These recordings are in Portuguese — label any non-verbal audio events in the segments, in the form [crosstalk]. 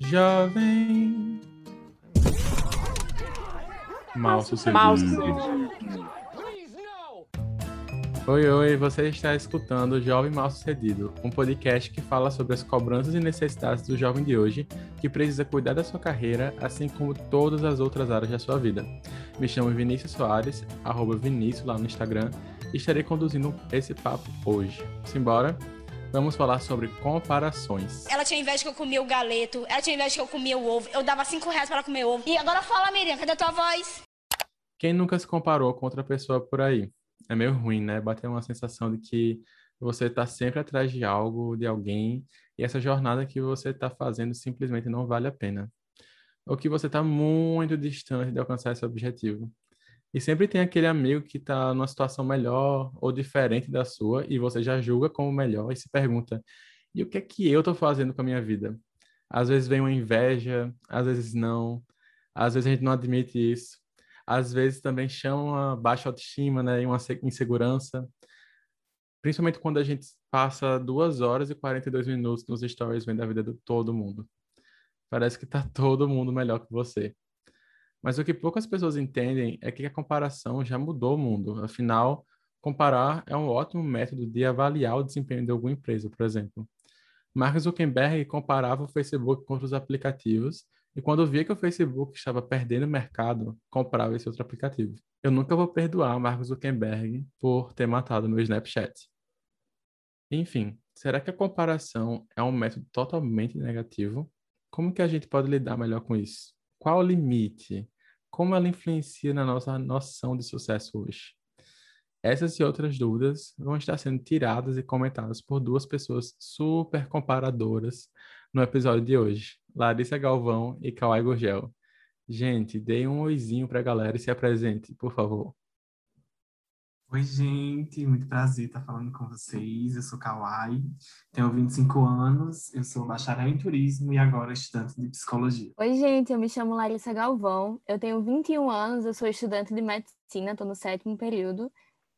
Jovem. Mal sucedido. Mal sucedido. Oi, oi, você está escutando o Jovem Mal Sucedido, um podcast que fala sobre as cobranças e necessidades do jovem de hoje que precisa cuidar da sua carreira, assim como todas as outras áreas da sua vida. Me chamo Vinícius Soares, arroba Vinícius lá no Instagram, e estarei conduzindo esse papo hoje. Simbora? Vamos falar sobre comparações. Ela tinha inveja que eu comia o galeto, ela tinha inveja que eu comia o ovo, eu dava cinco reais para ela comer ovo. E agora fala, Miriam, cadê a tua voz? Quem nunca se comparou com outra pessoa por aí? é meio ruim, né? Bater uma sensação de que você está sempre atrás de algo, de alguém, e essa jornada que você está fazendo simplesmente não vale a pena. Ou que você está muito distante de alcançar esse objetivo. E sempre tem aquele amigo que está numa situação melhor ou diferente da sua, e você já julga como melhor e se pergunta: e o que é que eu estou fazendo com a minha vida? Às vezes vem uma inveja, às vezes não, às vezes a gente não admite isso às vezes também chama baixa autoestima, né, e uma insegurança, principalmente quando a gente passa duas horas e 42 minutos nos stories vendo a vida de todo mundo. Parece que tá [laughs] todo mundo melhor que você. Mas o que poucas pessoas entendem é que a comparação já mudou o mundo. Afinal, comparar é um ótimo método de avaliar o desempenho de alguma empresa, por exemplo. Mark Zuckerberg comparava o Facebook com outros aplicativos e quando via que o Facebook estava perdendo mercado, comprava esse outro aplicativo. Eu nunca vou perdoar Mark Zuckerberg por ter matado meu Snapchat. Enfim, será que a comparação é um método totalmente negativo? Como que a gente pode lidar melhor com isso? Qual o limite? Como ela influencia na nossa noção de sucesso hoje? Essas e outras dúvidas vão estar sendo tiradas e comentadas por duas pessoas super comparadoras no episódio de hoje, Larissa Galvão e Kawai Gurgel. Gente, deem um oizinho para a galera e se apresente, por favor. Oi, gente, muito prazer estar falando com vocês. Eu sou Kawai, tenho 25 anos, eu sou bacharel em turismo e agora estudante de psicologia. Oi, gente, eu me chamo Larissa Galvão, eu tenho 21 anos, eu sou estudante de medicina, estou no sétimo período.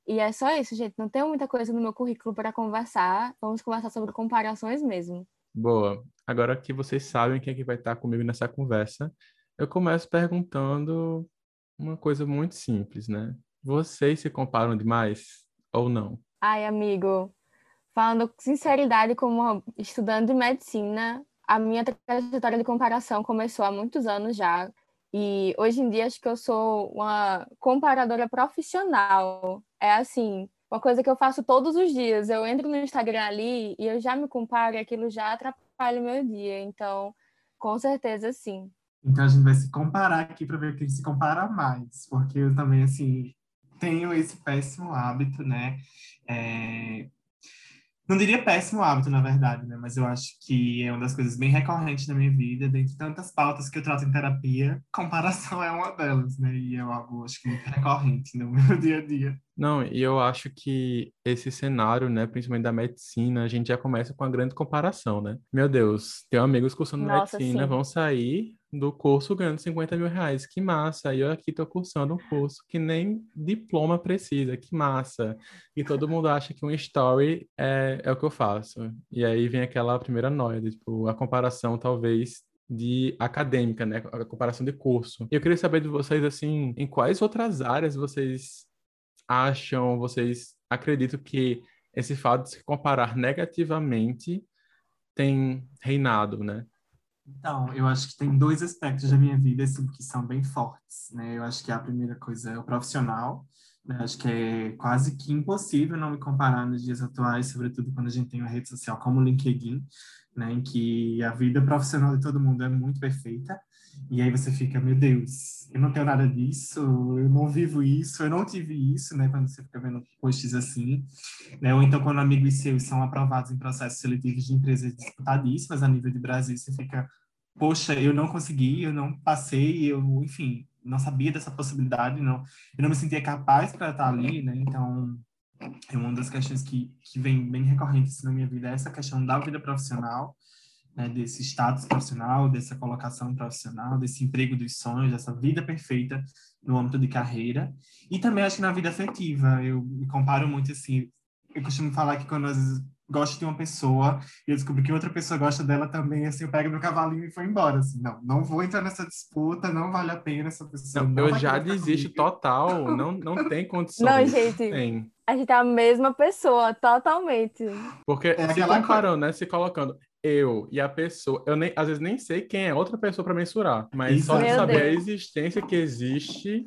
E é só isso, gente, não tenho muita coisa no meu currículo para conversar, vamos conversar sobre comparações mesmo. Boa. Agora que vocês sabem quem é que vai estar comigo nessa conversa, eu começo perguntando uma coisa muito simples, né? Vocês se comparam demais ou não? Ai, amigo, falando com sinceridade, como estudante de medicina, a minha trajetória de comparação começou há muitos anos já. E hoje em dia acho que eu sou uma comparadora profissional. É assim, uma coisa que eu faço todos os dias. Eu entro no Instagram ali e eu já me comparo e aquilo já atrapalha o meu dia. Então, com certeza, sim. Então a gente vai se comparar aqui para ver quem se compara mais, porque eu também assim tenho esse péssimo hábito, né? É, não diria péssimo hábito, na verdade, né? Mas eu acho que é uma das coisas bem recorrentes na minha vida, dentre tantas pautas que eu trato em terapia, comparação é uma delas, né? E é algo, acho que, muito recorrente no meu dia a dia. Não, e eu acho que esse cenário, né, principalmente da medicina, a gente já começa com a grande comparação, né? Meu Deus, tenho amigos cursando Nossa, medicina, sim. vão sair do curso ganhando 50 mil reais. Que massa! E eu aqui tô cursando um curso que nem diploma precisa. Que massa! E todo mundo acha que um story é, é o que eu faço. E aí vem aquela primeira noia, tipo, a comparação talvez de acadêmica, né? A comparação de curso. E eu queria saber de vocês, assim, em quais outras áreas vocês acham, vocês acreditam que esse fato de se comparar negativamente tem reinado, né? Então, eu acho que tem dois aspectos da minha vida assim, que são bem fortes, né? Eu acho que a primeira coisa é o profissional, né? Acho que é quase que impossível não me comparar nos dias atuais, sobretudo quando a gente tem uma rede social como o LinkedIn, né? Em que a vida profissional de todo mundo é muito perfeita, e aí você fica, meu Deus, eu não tenho nada disso, eu não vivo isso, eu não tive isso, né? Quando você fica vendo posts assim, né? Ou então quando amigos seus são aprovados em processos seletivos de empresas disputadíssimas a nível de Brasil, você fica, poxa, eu não consegui, eu não passei, eu, enfim, não sabia dessa possibilidade, não, eu não me sentia capaz para estar ali, né? Então, é uma das questões que, que vem bem recorrente assim, na minha vida, é essa questão da vida profissional, né, desse status profissional, dessa colocação profissional, desse emprego dos sonhos, dessa vida perfeita no âmbito de carreira. E também acho que na vida afetiva, eu me comparo muito assim, eu costumo falar que quando às vezes gosto de uma pessoa e eu descubro que outra pessoa gosta dela também, assim, eu pego meu cavalinho e vou embora, assim, não, não vou entrar nessa disputa, não vale a pena essa pessoa. Não, não eu já desisto total, não, não tem condições. Não, gente. Tem. A gente é a mesma pessoa, totalmente. Porque É se comparando, né? Se colocando eu e a pessoa, eu nem, às vezes nem sei quem é outra pessoa para mensurar, mas Isso. só de Meu saber a Deus. existência que existe,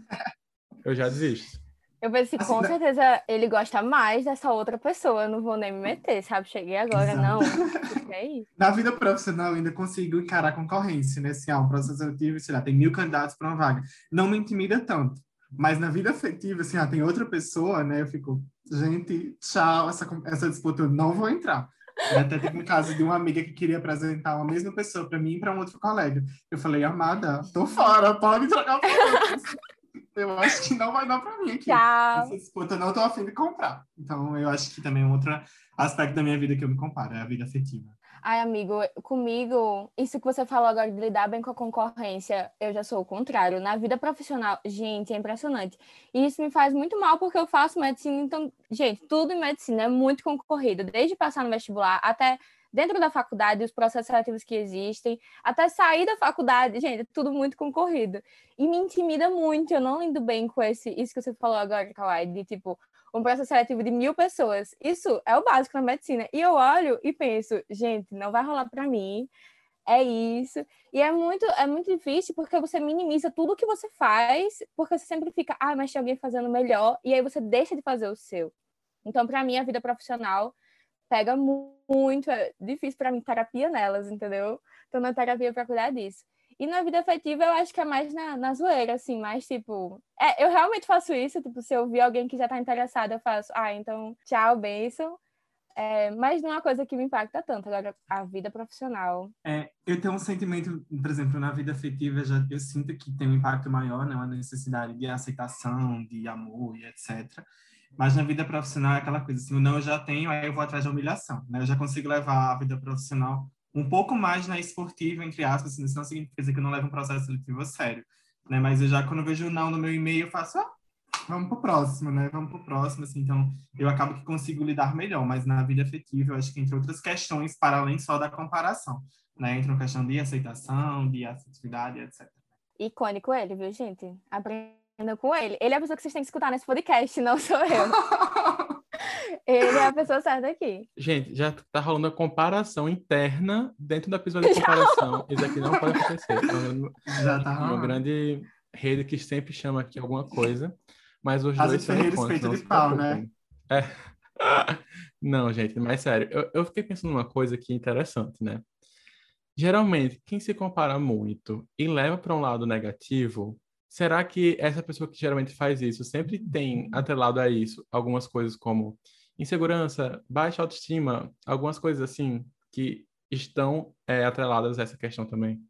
eu já desisto. Eu pensei, Assim, com né? certeza ele gosta mais dessa outra pessoa, eu não vou nem me meter, sabe? Cheguei agora, Exato. não. É isso. [laughs] Na vida profissional, eu ainda consigo encarar a concorrência, né? Assim, ah, um processo seletivo, sei lá, tem mil candidatos para uma vaga. Não me intimida tanto. Mas na vida afetiva, assim, ah, tem outra pessoa, né? Eu fico, gente, tchau, essa, essa disputa eu não vou entrar. Até teve um caso de uma amiga que queria apresentar uma mesma pessoa para mim e para um outro colega. Eu falei, amada, tô fora, pode trocar por. Eu acho que não vai dar para mim aqui. Tchau. Essa disputa eu não tô afim de comprar. Então, eu acho que também é um outro aspecto da minha vida que eu me comparo, é a vida afetiva. Ai, amigo, comigo, isso que você falou agora de lidar bem com a concorrência, eu já sou o contrário. Na vida profissional, gente, é impressionante. E isso me faz muito mal porque eu faço medicina, então, gente, tudo em medicina é muito concorrido, desde passar no vestibular até dentro da faculdade, os processos seletivos que existem, até sair da faculdade, gente, é tudo muito concorrido. E me intimida muito, eu não lido bem com esse, isso que você falou agora, Kawai, de tipo, um processo seletivo de mil pessoas. Isso é o básico na medicina. E eu olho e penso, gente, não vai rolar para mim. É isso. E é muito, é muito difícil porque você minimiza tudo que você faz, porque você sempre fica, ah, mas tem alguém fazendo melhor, e aí você deixa de fazer o seu. Então, para mim, a vida profissional pega mu- muito, é difícil para mim terapia nelas, entendeu? Tô na terapia para cuidar disso. E na vida afetiva, eu acho que é mais na, na zoeira, assim, mais tipo. É, eu realmente faço isso, tipo, se eu ver alguém que já tá interessado, eu faço, ah, então, tchau, beijo. É, mas não é uma coisa que me impacta tanto. Agora, a vida profissional. É, eu tenho um sentimento, por exemplo, na vida afetiva, já, eu sinto que tem um impacto maior, né? Uma necessidade de aceitação, de amor e etc. Mas na vida profissional é aquela coisa assim, não eu já tenho, aí eu vou atrás da humilhação, né? Eu já consigo levar a vida profissional um pouco mais na esportiva, entre aspas, assim, isso não significa que eu não levo um processo seletivo a sério, né? Mas eu já, quando eu vejo não no meu e-mail, eu faço, ah, vamos pro próximo, né? Vamos pro próximo, assim, então eu acabo que consigo lidar melhor, mas na vida afetiva, eu acho que entre outras questões, para além só da comparação, né? Entra uma questão de aceitação, de afetividade, etc. Icônico ele, viu, gente? Aprenda com ele. Ele é a pessoa que vocês têm que escutar nesse podcast, não sou eu. [laughs] ele é a pessoa certa aqui. Gente, já tá rolando a comparação interna dentro da episódio de comparação. Isso aqui não pode acontecer. Uma, Já tá uma rolando. grande rede que sempre chama aqui alguma coisa, mas os As dois são não de pau, né? É. [laughs] Não, gente, mas sério, eu, eu fiquei pensando numa coisa aqui interessante, né? Geralmente, quem se compara muito e leva para um lado negativo, será que essa pessoa que geralmente faz isso sempre tem atrelado a isso algumas coisas como insegurança, baixa autoestima, algumas coisas assim que estão é, atreladas a essa questão também?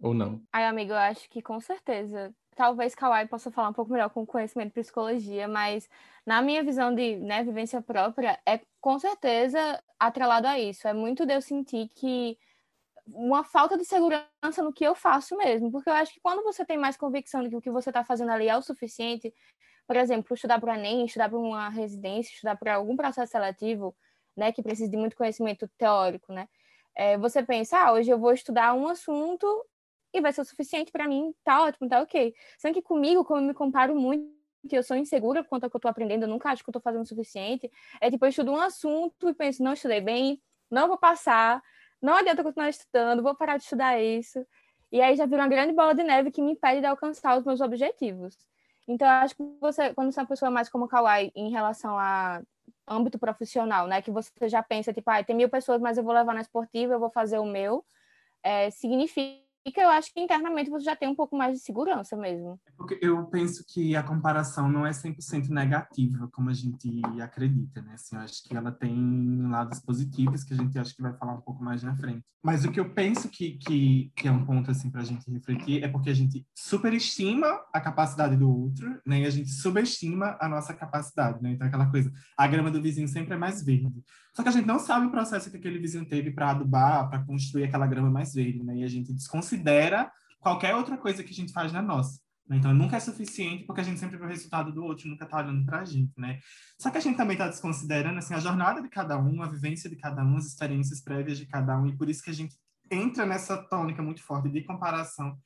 Ou não? Ai, amigo, eu acho que com certeza. Talvez Kawai possa falar um pouco melhor com conhecimento de psicologia, mas na minha visão de né, vivência própria, é com certeza atrelado a isso. É muito de eu sentir que uma falta de segurança no que eu faço mesmo, porque eu acho que quando você tem mais convicção de que o que você está fazendo ali é o suficiente, por exemplo, estudar para o Enem, estudar para uma residência, estudar para algum processo seletivo, né, que precisa de muito conhecimento teórico, né? É, você pensa, ah, hoje eu vou estudar um assunto e vai ser o suficiente para mim, tá ótimo, tá ok. Sendo que comigo, como eu me comparo muito, eu sou insegura quanto ao que eu tô aprendendo, eu nunca acho que eu tô fazendo o suficiente, é tipo, eu estudo um assunto e penso, não estudei bem, não vou passar, não adianta continuar estudando, vou parar de estudar isso. E aí já vira uma grande bola de neve que me impede de alcançar os meus objetivos. Então, eu acho que você, quando você é uma pessoa mais como o Kawai em relação a âmbito profissional, né? Que você já pensa, tipo, ah, tem mil pessoas, mas eu vou levar na esportiva, eu vou fazer o meu. É, significa, eu acho que internamente você já tem um pouco mais de segurança mesmo. Porque eu penso que a comparação não é 100% negativa, como a gente acredita, né? Assim, eu acho que ela tem lados positivos, que a gente acha que vai falar um pouco mais na frente. Mas o que eu penso que, que, que é um ponto, assim, para a gente refletir é porque a gente superestima a capacidade do outro, né? E a gente subestima a nossa capacidade, né? Então, aquela coisa, a grama do vizinho sempre é mais verde. Só que a gente não sabe o processo que aquele vizinho teve para adubar, para construir aquela grama mais verde, né? E a gente desconsidera qualquer outra coisa que a gente faz na nossa. Né? Então, nunca é suficiente porque a gente sempre vê o resultado do outro, nunca está olhando para a gente, né? Só que a gente também está desconsiderando, assim, a jornada de cada um, a vivência de cada um, as experiências prévias de cada um, e por isso que a gente entra nessa tônica muito forte de comparação,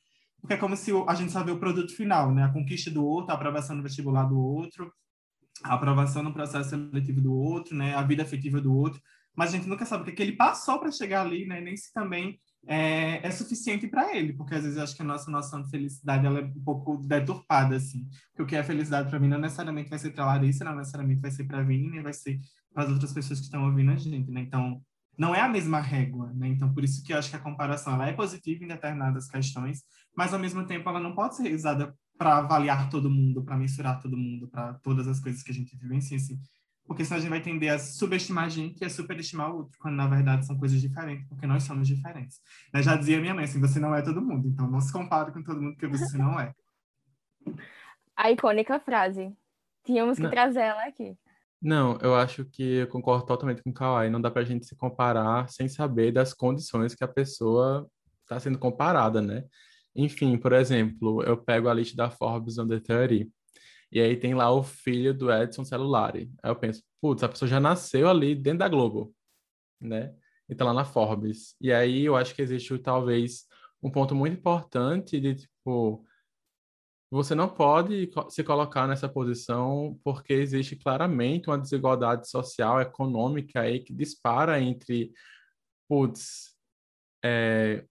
porque é como se a gente só vê o produto final, né? A conquista do outro, a aprovação no vestibular do outro, a aprovação no processo seletivo do outro, né? A vida afetiva do outro, mas a gente nunca sabe o que, é que ele passou para chegar ali, né? Nem se também é, é suficiente para ele, porque às vezes eu acho que a nossa noção de felicidade ela é um pouco deturpada, assim. Porque o que é felicidade para mim não necessariamente vai ser para Larissa, não necessariamente vai ser para Vini, nem vai ser para as outras pessoas que estão ouvindo a gente, né? Então, não é a mesma régua, né? Então, por isso que eu acho que a comparação ela é positiva em determinadas questões, mas ao mesmo tempo ela não pode ser usada para avaliar todo mundo, para mensurar todo mundo, para todas as coisas que a gente vivencia, assim porque senão a gente vai tender a subestimar a gente e a superestimar o outro, quando na verdade são coisas diferentes, porque nós somos diferentes. Eu já dizia minha mãe assim, você não é todo mundo, então não se compare com todo mundo que você não é. [laughs] A icônica frase. Tínhamos que não. trazer ela aqui. Não, eu acho que eu concordo totalmente com o Kawai. Não dá pra gente se comparar sem saber das condições que a pessoa está sendo comparada, né? Enfim, por exemplo, eu pego a lista da Forbes Under 30 e aí tem lá o filho do Edson Celulari. Aí eu penso, putz, a pessoa já nasceu ali dentro da Globo, né? E tá lá na Forbes. E aí eu acho que existe talvez um ponto muito importante de tipo você não pode se colocar nessa posição porque existe claramente uma desigualdade social, econômica aí que dispara entre, putz, é,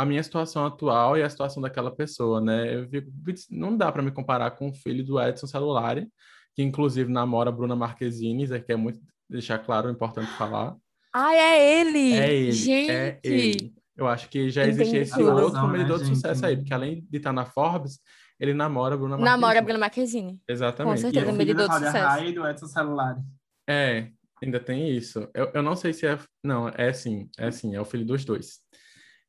a minha situação atual e a situação daquela pessoa, né? Eu fico, não dá para me comparar com o filho do Edson Celulari, que inclusive namora Bruna Marquezine, é que é muito deixar claro, é importante falar. Ah, é ele! É ele, Gente! É ele. Eu acho que já existe Entendi. esse outro medidor né, de sucesso aí, porque além de estar na Forbes, ele namora Bruna Marquezine. Namora Bruna Marquezine. Exatamente. Com certeza, e medidor de sucesso. Rai do Edson Celulari. É, ainda tem isso. Eu, eu não sei se é... Não, é sim, é sim, é o filho dos dois.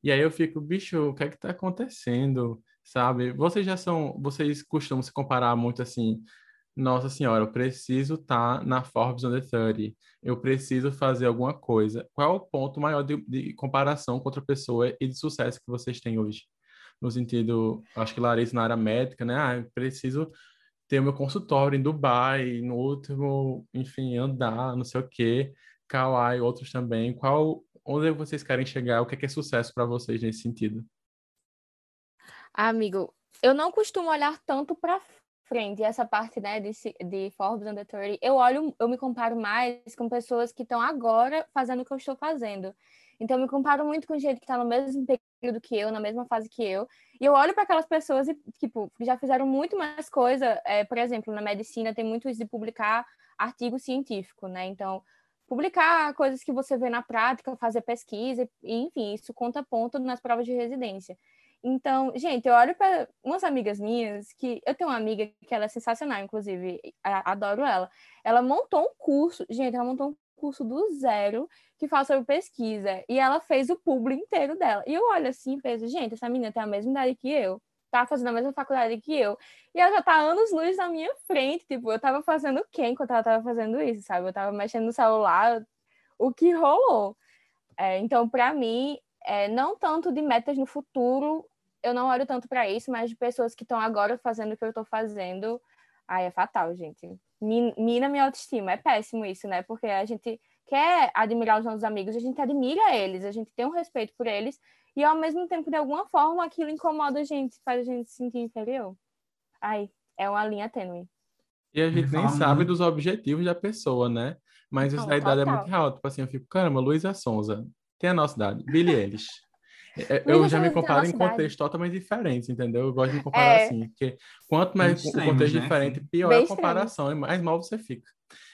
E aí eu fico, bicho, o que é que tá acontecendo? Sabe? Vocês já são, vocês costumam se comparar muito assim, nossa senhora, eu preciso estar tá na Forbes Under 30, eu preciso fazer alguma coisa. Qual é o ponto maior de, de comparação com outra pessoa e de sucesso que vocês têm hoje? No sentido, acho que Larissa na área médica, né? Ah, eu preciso ter meu consultório em Dubai, no último, enfim, andar, não sei o quê. Kawai, outros também. Qual onde vocês querem chegar? O que é, que é sucesso para vocês nesse sentido? Amigo, eu não costumo olhar tanto para frente, essa parte, né, de, de Forbes Under 30, eu olho, eu me comparo mais com pessoas que estão agora fazendo o que eu estou fazendo. Então, eu me comparo muito com gente que está no mesmo período que eu, na mesma fase que eu, e eu olho para aquelas pessoas e, tipo, já fizeram muito mais coisa, é, por exemplo, na medicina tem muito isso de publicar artigo científico, né, então publicar coisas que você vê na prática, fazer pesquisa, e, enfim, isso conta ponto nas provas de residência. Então, gente, eu olho para umas amigas minhas que eu tenho uma amiga que ela é sensacional, inclusive, adoro ela. Ela montou um curso, gente, ela montou um curso do zero que fala sobre pesquisa e ela fez o público inteiro dela. E eu olho assim e penso, gente, essa menina tem a mesma idade que eu tá fazendo a mesma faculdade que eu. E ela já tá anos luz na minha frente. Tipo, eu tava fazendo o quê enquanto ela tava fazendo isso, sabe? Eu tava mexendo no celular, o que rolou. É, então, para mim, é, não tanto de metas no futuro, eu não olho tanto para isso, mas de pessoas que estão agora fazendo o que eu tô fazendo. Aí é fatal, gente. Mina minha autoestima. É péssimo isso, né? Porque a gente quer admirar os nossos amigos, a gente admira eles, a gente tem um respeito por eles, e ao mesmo tempo, de alguma forma, aquilo incomoda a gente, faz a gente se sentir inferior. Ai, é uma linha tênue. E a gente nem sabe dos objetivos da pessoa, né? Mas a idade é muito real. Tipo assim, eu fico, caramba, Luísa Sonza, tem a nossa idade. Billie Eilish. É, eu já me comparo em contextos totalmente diferentes, entendeu? Eu gosto de me comparar é... assim, porque quanto mais o contexto né? diferente, pior Bem é a comparação extremo. e mais mal você fica.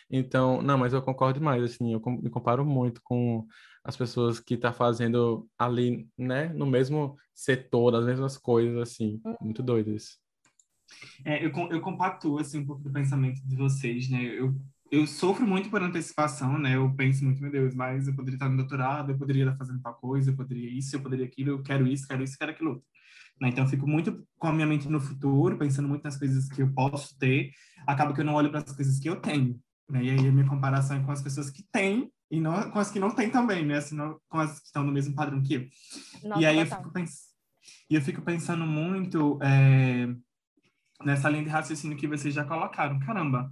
Então, não, mas eu concordo demais, assim, eu me comparo muito com as pessoas que tá fazendo ali, né, no mesmo setor, as mesmas coisas, assim, muito doido isso. É, eu, eu assim, um pouco do pensamento de vocês, né, eu, eu sofro muito por antecipação, né, eu penso muito, meu Deus, mas eu poderia estar no doutorado, eu poderia estar fazendo tal coisa, eu poderia isso, eu poderia aquilo, eu quero isso, quero isso, quero aquilo outro. Né? Então, eu fico muito com a minha mente no futuro, pensando muito nas coisas que eu posso ter, acaba que eu não olho para as coisas que eu tenho. Né? E aí a minha comparação é com as pessoas que têm e não com as que não têm também, né? Com as que estão no mesmo padrão que eu. Nossa, e aí eu fico, pens... E eu fico pensando muito é, nessa linha de raciocínio que vocês já colocaram. Caramba,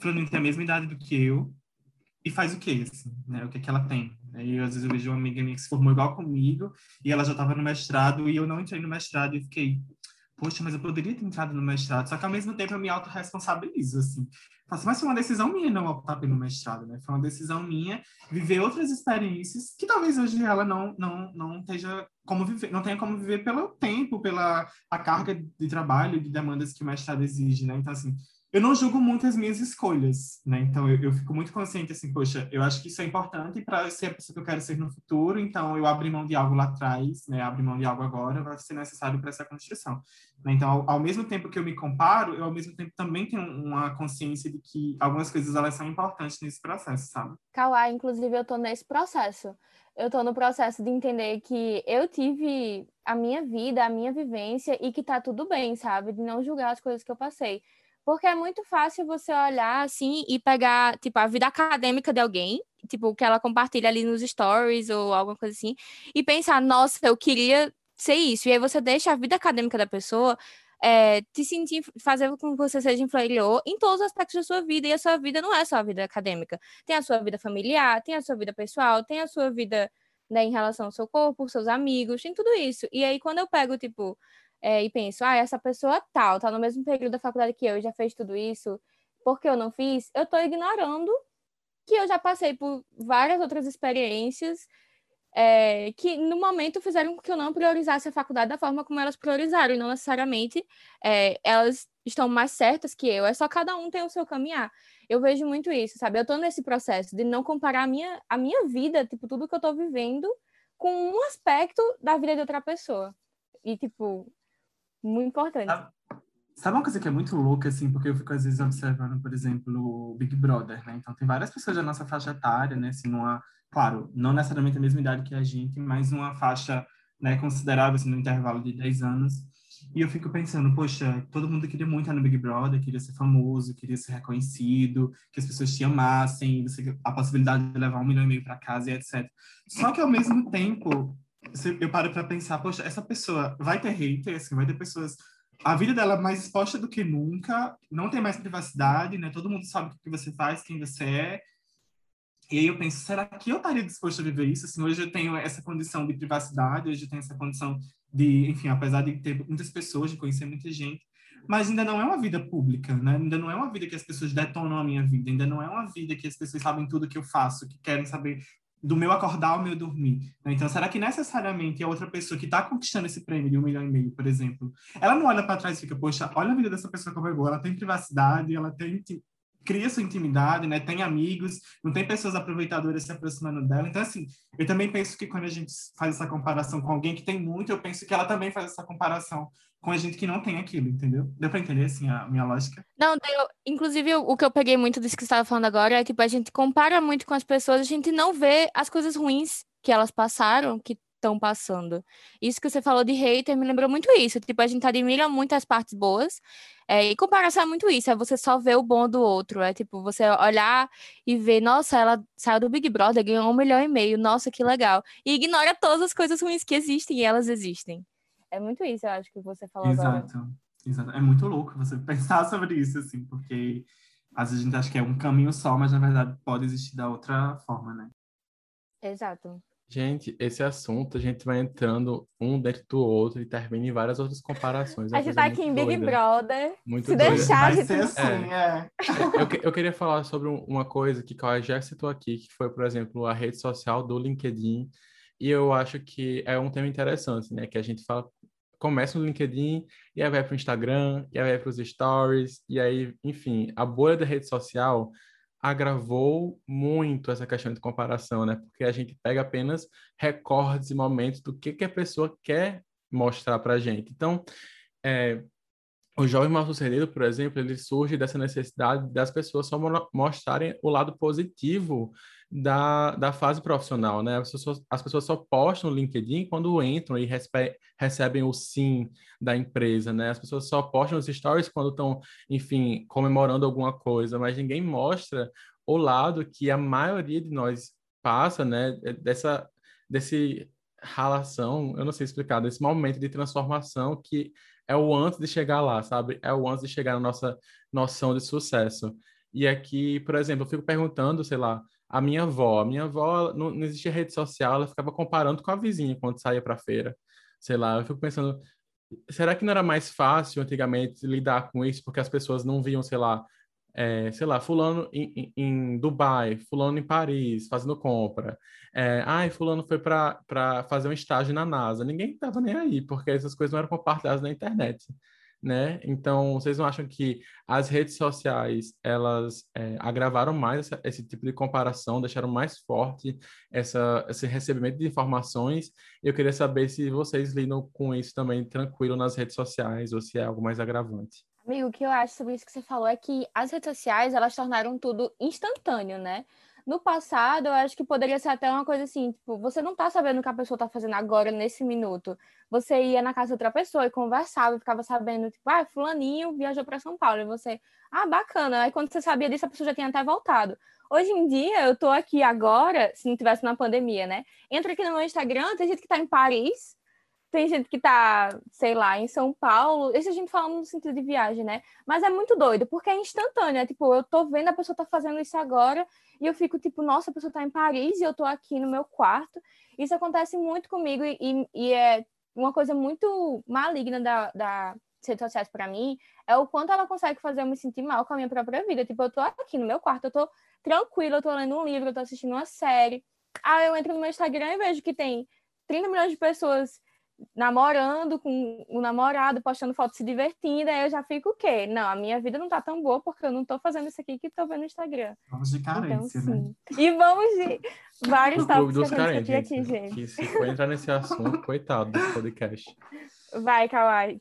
Fulaninho tem a mesma idade do que eu e faz o quê, assim, né? O que, é que ela tem? Aí, às vezes, eu vejo uma amiga minha que se formou igual comigo e ela já estava no mestrado e eu não entrei no mestrado e fiquei, poxa, mas eu poderia ter entrado no mestrado. Só que, ao mesmo tempo, eu me autorresponsabilizo, assim. Mas foi uma decisão minha não optar pelo mestrado, né? Foi uma decisão minha viver outras experiências que talvez hoje ela não não não esteja como viver, não tenha como viver pelo tempo, pela a carga de trabalho, de demandas que o mestrado exige, né? Então assim, eu não julgo muito as minhas escolhas, né? Então eu, eu, fico muito consciente assim, poxa, eu acho que isso é importante para ser a pessoa que eu quero ser no futuro. Então eu abri mão de algo lá atrás, né? Abrir mão de algo agora vai ser necessário para essa construção. Né? Então ao, ao, mesmo tempo que eu me comparo, eu ao mesmo tempo também tenho uma consciência de que algumas coisas elas são importantes nesse processo, sabe? Kawai, inclusive eu tô nesse processo. Eu tô no processo de entender que eu tive a minha vida, a minha vivência e que tá tudo bem, sabe? De não julgar as coisas que eu passei. Porque é muito fácil você olhar assim e pegar, tipo, a vida acadêmica de alguém, tipo, que ela compartilha ali nos stories ou alguma coisa assim, e pensar, nossa, eu queria ser isso. E aí você deixa a vida acadêmica da pessoa é, te sentir, fazer com que você seja inferior em todos os aspectos da sua vida. E a sua vida não é só a vida acadêmica. Tem a sua vida familiar, tem a sua vida pessoal, tem a sua vida né, em relação ao seu corpo, seus amigos, tem tudo isso. E aí, quando eu pego, tipo, é, e penso, ah, essa pessoa tal, tá no mesmo período da faculdade que eu já fez tudo isso, porque eu não fiz, eu tô ignorando que eu já passei por várias outras experiências é, que no momento fizeram com que eu não priorizasse a faculdade da forma como elas priorizaram, e não necessariamente é, elas estão mais certas que eu, é só cada um tem o seu caminhar. Eu vejo muito isso, sabe? Eu tô nesse processo de não comparar a minha, a minha vida, tipo, tudo que eu tô vivendo, com um aspecto da vida de outra pessoa. E, tipo, muito importante. Sabe uma coisa que é muito louca, assim, porque eu fico às vezes observando, por exemplo, o Big Brother, né? Então tem várias pessoas da nossa faixa etária, né? Assim, numa, claro, não necessariamente a mesma idade que a gente, mas numa faixa né, considerável, assim, no intervalo de 10 anos. E eu fico pensando, poxa, todo mundo queria muito estar no Big Brother, queria ser famoso, queria ser reconhecido, que as pessoas te amassem, a possibilidade de levar um milhão e meio para casa e etc. Só que ao mesmo tempo, eu paro para pensar, poxa, essa pessoa vai ter hater, assim, vai ter pessoas a vida dela é mais exposta do que nunca, não tem mais privacidade, né? Todo mundo sabe o que você faz, quem você é. E aí eu penso, será que eu estaria disposto a viver isso? Assim, hoje eu tenho essa condição de privacidade, hoje eu tenho essa condição de, enfim, apesar de ter muitas pessoas, de conhecer muita gente, mas ainda não é uma vida pública, né? Ainda não é uma vida que as pessoas detonam a minha vida, ainda não é uma vida que as pessoas sabem tudo que eu faço, que querem saber do meu acordar ao meu dormir. Né? Então, será que necessariamente a outra pessoa que está conquistando esse prêmio de um milhão e meio, por exemplo, ela não olha para trás e fica, poxa, olha a vida dessa pessoa como é boa, ela tem privacidade, ela tem cria sua intimidade, né? Tem amigos, não tem pessoas aproveitadoras se aproximando dela. Então, assim, eu também penso que quando a gente faz essa comparação com alguém que tem muito, eu penso que ela também faz essa comparação com a gente que não tem aquilo, entendeu? Deu pra entender, assim, a minha lógica? Não, deu. Inclusive, o que eu peguei muito disso que você estava falando agora é, tipo, a gente compara muito com as pessoas, a gente não vê as coisas ruins que elas passaram, que estão passando. Isso que você falou de hater me lembrou muito isso. Tipo, a gente admira muito as partes boas. É, e comparação é muito isso, é você só ver o bom do outro. É tipo, você olhar e ver, nossa, ela saiu do Big Brother, ganhou um milhão e meio, nossa, que legal. E ignora todas as coisas ruins que existem e elas existem. É muito isso, eu acho, que você falou Exato. agora. Exato. É muito louco você [laughs] pensar sobre isso, assim, porque às vezes a gente acha que é um caminho só, mas na verdade pode existir da outra forma, né? Exato. Gente, esse assunto a gente vai entrando um dentro do outro e termina em várias outras comparações. A gente tá aqui em Big doida. Brother. Muito Se doida. deixar, vai ser assim, é. é. Eu, eu, queria falar sobre uma coisa que Cauã já citou aqui, que foi, por exemplo, a rede social do LinkedIn. E eu acho que é um tema interessante, né? Que a gente fala, começa no LinkedIn, e aí vai para o Instagram, e aí vai para os stories, e aí, enfim, a bolha da rede social agravou muito essa questão de comparação, né? Porque a gente pega apenas recordes e momentos do que, que a pessoa quer mostrar para a gente. Então, é, o jovem mal sucedido, por exemplo, ele surge dessa necessidade das pessoas só mostrarem o lado positivo da, da fase profissional, né? As pessoas, as pessoas só postam no LinkedIn quando entram e recebem o sim da empresa, né? As pessoas só postam os stories quando estão, enfim, comemorando alguma coisa, mas ninguém mostra o lado que a maioria de nós passa, né? Dessa, desse relação, eu não sei explicar, desse momento de transformação que é o antes de chegar lá, sabe? É o antes de chegar na nossa noção de sucesso. E aqui, por exemplo, eu fico perguntando, sei lá, a minha avó, a minha avó não, não existia rede social, ela ficava comparando com a vizinha quando saía para feira. Sei lá, eu fico pensando, será que não era mais fácil antigamente lidar com isso porque as pessoas não viam, sei lá, é, sei lá, fulano em, em, Dubai, fulano em Paris, fazendo compra. É, ai, fulano foi para fazer um estágio na NASA. Ninguém estava nem aí, porque essas coisas não eram compartilhadas na internet. Né? Então, vocês não acham que as redes sociais elas é, agravaram mais essa, esse tipo de comparação, deixaram mais forte essa, esse recebimento de informações? Eu queria saber se vocês lidam com isso também tranquilo nas redes sociais ou se é algo mais agravante. Amigo, o que eu acho sobre isso que você falou é que as redes sociais, elas tornaram tudo instantâneo, né? No passado, eu acho que poderia ser até uma coisa assim, tipo, você não tá sabendo o que a pessoa tá fazendo agora, nesse minuto. Você ia na casa de outra pessoa e conversava e ficava sabendo, tipo, ah, fulaninho viajou para São Paulo. E você, ah, bacana. Aí quando você sabia disso, a pessoa já tinha até voltado. Hoje em dia, eu tô aqui agora, se não tivesse na pandemia, né? Entra aqui no meu Instagram, tem gente que tá em Paris, tem gente que tá, sei lá, em São Paulo, isso a gente falando no sentido de viagem, né? Mas é muito doido, porque é instantâneo, é tipo, eu tô vendo a pessoa tá fazendo isso agora e eu fico tipo, nossa, a pessoa tá em Paris e eu tô aqui no meu quarto. Isso acontece muito comigo e, e é uma coisa muito maligna da, da redes sociais para mim, é o quanto ela consegue fazer eu me sentir mal com a minha própria vida. Tipo, eu tô aqui no meu quarto, eu tô tranquila, eu tô lendo um livro, eu tô assistindo uma série. Aí eu entro no meu Instagram e vejo que tem 30 milhões de pessoas namorando com o namorado, postando foto se divertindo, aí eu já fico o quê? Não, a minha vida não tá tão boa porque eu não tô fazendo isso aqui que tô vendo no Instagram. Vamos de carência, então, né? E vamos de vários tópicos dos carentes, aqui, gente. Que se for entrar nesse assunto, coitado do podcast. Vai, Kawai.